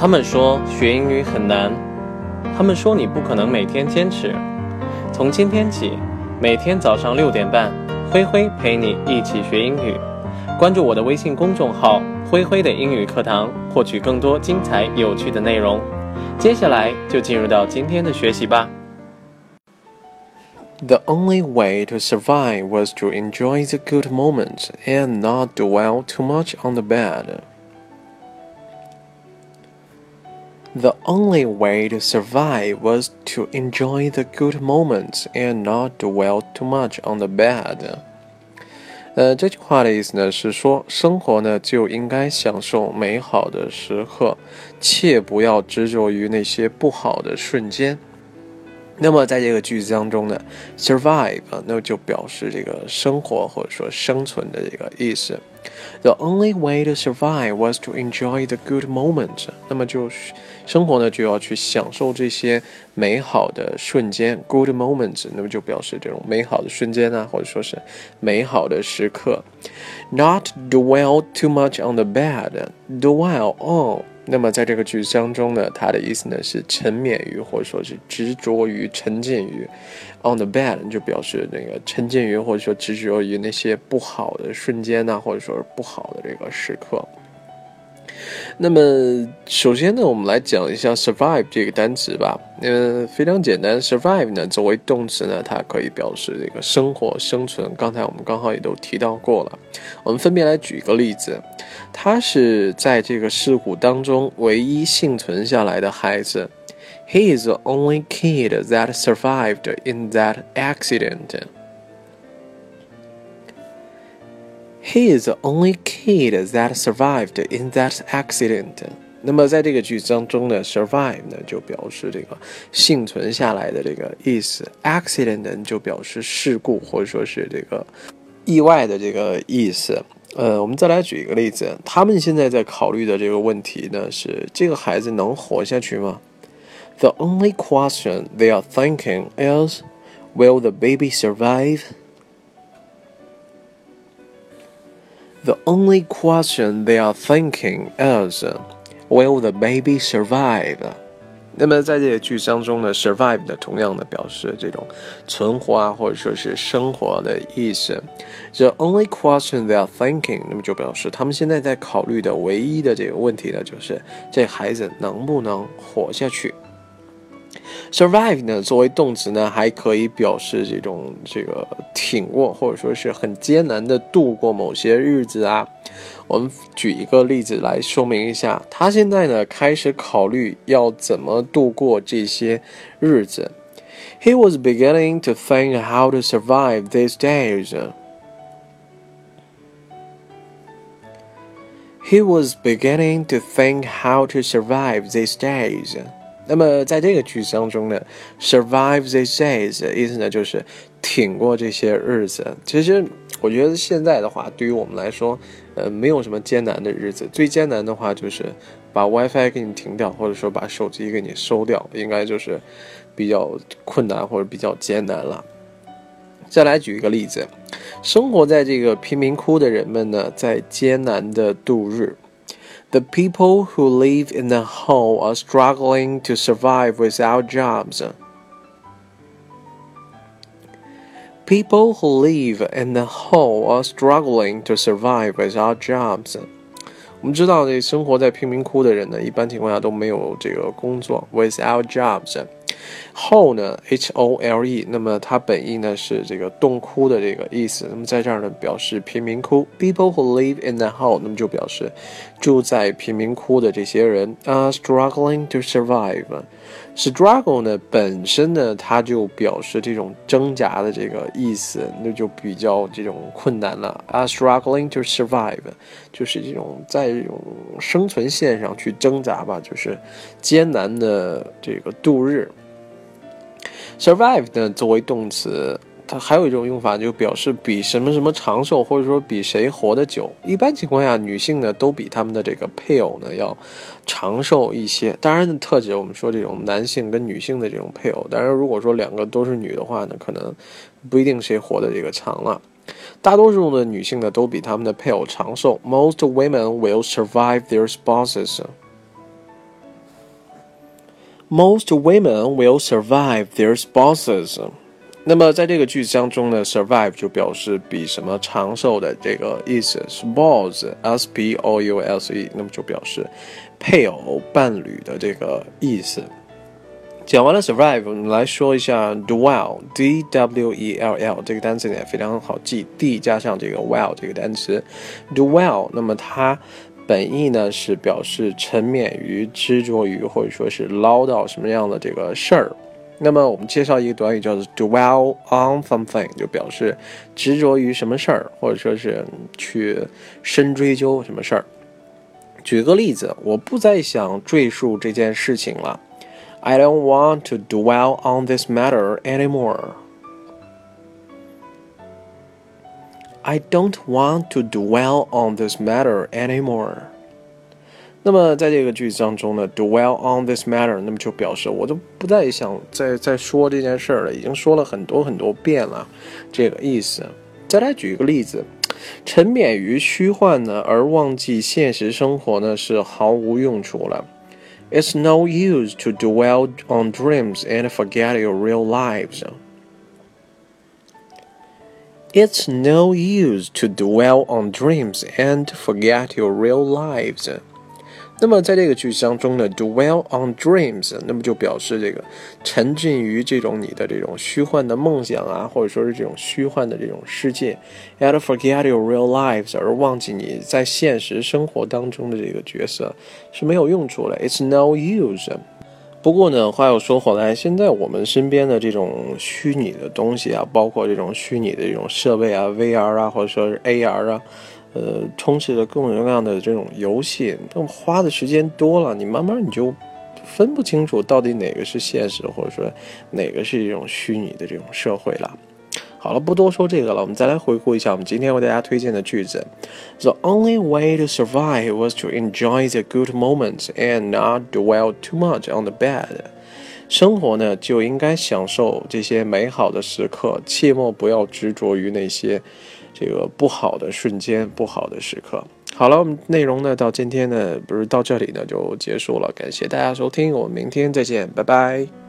他们说学英语很难，他们说你不可能每天坚持。从今天起，每天早上六点半，灰灰陪你一起学英语。关注我的微信公众号“灰灰的英语课堂”，获取更多精彩有趣的内容。接下来就进入到今天的学习吧。The only way to survive was to enjoy the good moments and not dwell too much on the bad. The only way to survive was to enjoy the good moments and not dwell too much on the bad. 呃，这句话的意思呢是说，生活呢就应该享受美好的时刻，切不要执着于那些不好的瞬间。 那么在这个句子当中呢，survive 那就表示这个生活或者说生存的这个意思。The only way to survive was to enjoy the good moments。那么就是生活呢就要去享受这些美好的瞬间，good moments。那么就表示这种美好的瞬间啊，或者说是美好的时刻。Not dwell too much on the bad。Dwell on。 那么在这个句子当中呢，它的意思呢是沉湎于或者说是执着于、沉浸于。On the bed 就表示那个沉浸于或者说执着于那些不好的瞬间呐，或者说是不好的这个时刻。那么首先呢，我们来讲一下 survive 这个单词吧。呃，非常简单，survive 呢作为动词呢，它可以表示这个生活、生存。刚才我们刚好也都提到过了。我们分别来举一个例子，他是在这个事故当中唯一幸存下来的孩子。He is the only kid that survived in that accident. He is the only kid that survived in that accident. 那么在这个句子当中呢，survive 呢就表示这个幸存下来的这个意思，accident 呢就表示事故或者说是这个意外的这个意思。呃，我们再来举一个例子，他们现在在考虑的这个问题呢是这个孩子能活下去吗？The only question they are thinking is, will the baby survive? The only question they are thinking is, will the baby survive? 那么在这个句当中呢，survive 呢同样的表示这种存活啊，或者说是生活的意思。The only question they are thinking，那么就表示他们现在在考虑的唯一的这个问题呢，就是这孩子能不能活下去。survive 呢，作为动词呢，还可以表示这种这个挺过，或者说是很艰难的度过某些日子啊。我们举一个例子来说明一下，他现在呢开始考虑要怎么度过这些日子。He was beginning to think how to survive these days. He was beginning to think how to survive these days. 那么在这个句子当中呢，survive these days 意思呢就是挺过这些日子。其实我觉得现在的话，对于我们来说，呃，没有什么艰难的日子。最艰难的话就是把 WiFi 给你停掉，或者说把手机给你收掉，应该就是比较困难或者比较艰难了。再来举一个例子，生活在这个贫民窟的人们呢，在艰难的度日。The people who live in the hole are struggling to survive without jobs. People who live in the hole are struggling to survive without jobs. 我们知道，这生活在贫民窟的人呢，一般情况下都没有这个工作，without jobs。 Hole 呢，h o l e，那么它本意呢是这个洞窟的这个意思。那么在这儿呢，表示贫民窟，people who live in the hole，那么就表示住在贫民窟的这些人啊，struggling to survive。struggle 呢本身呢，它就表示这种挣扎的这个意思，那就比较这种困难了啊，struggling to survive，就是这种在这种生存线上去挣扎吧，就是艰难的这个度日。Survive 呢，作为动词，它还有一种用法，就表示比什么什么长寿，或者说比谁活得久。一般情况下，女性呢都比他们的这个配偶呢要长寿一些。当然，特指我们说这种男性跟女性的这种配偶。当然，如果说两个都是女的话呢，可能不一定谁活得这个长了。大多数的女性呢都比他们的配偶长寿。Most women will survive their spouses. Most women will survive their spouses。那么在这个句子当中呢，survive 就表示比什么长寿的这个意思，spouse，s p o u s e，那么就表示配偶、伴侣的这个意思。讲完了 survive，我们来说一下 dwell，d w e l l 这个单词也非常好记，d 加上这个 well 这个单词，dwell，那么它本意呢是表示沉湎于、执着于或者说是唠叨什么样的这个事儿。那么我们介绍一个短语叫做 dwell on something，就表示执着于什么事儿，或者说是去深追究什么事儿。举个例子，我不再想赘述这件事情了。I don't want to dwell on this matter anymore. I don't want to dwell on this matter anymore. 那么在这个句子当中呢，dwell on this matter，那么就表示我都不再想再再说这件事儿了，已经说了很多很多遍了，这个意思。再来举一个例子，沉湎于虚幻呢，而忘记现实生活呢，是毫无用处了。It's no use to dwell on dreams and forget your real lives. It's no use to dwell on dreams and forget your real lives. 那么在这个句子当中呢，dwell on dreams，那么就表示这个沉浸于这种你的这种虚幻的梦想啊，或者说是这种虚幻的这种世界，and forget your real lives，而忘记你在现实生活当中的这个角色是没有用处的，it's no use。不过呢，话又说回来，现在我们身边的这种虚拟的东西啊，包括这种虚拟的这种设备啊，VR 啊，或者说是 AR 啊。呃，充斥着各种各样的这种游戏，那么花的时间多了，你慢慢你就分不清楚到底哪个是现实，或者说哪个是一种虚拟的这种社会了。好了，不多说这个了，我们再来回顾一下我们今天为大家推荐的句子：The only way to survive was to enjoy the good moments and not dwell too much on the bad。生活呢就应该享受这些美好的时刻，切莫不要执着于那些。这个不好的瞬间，不好的时刻。好了，我们内容呢到今天呢，不是到这里呢就结束了。感谢大家收听，我们明天再见，拜拜。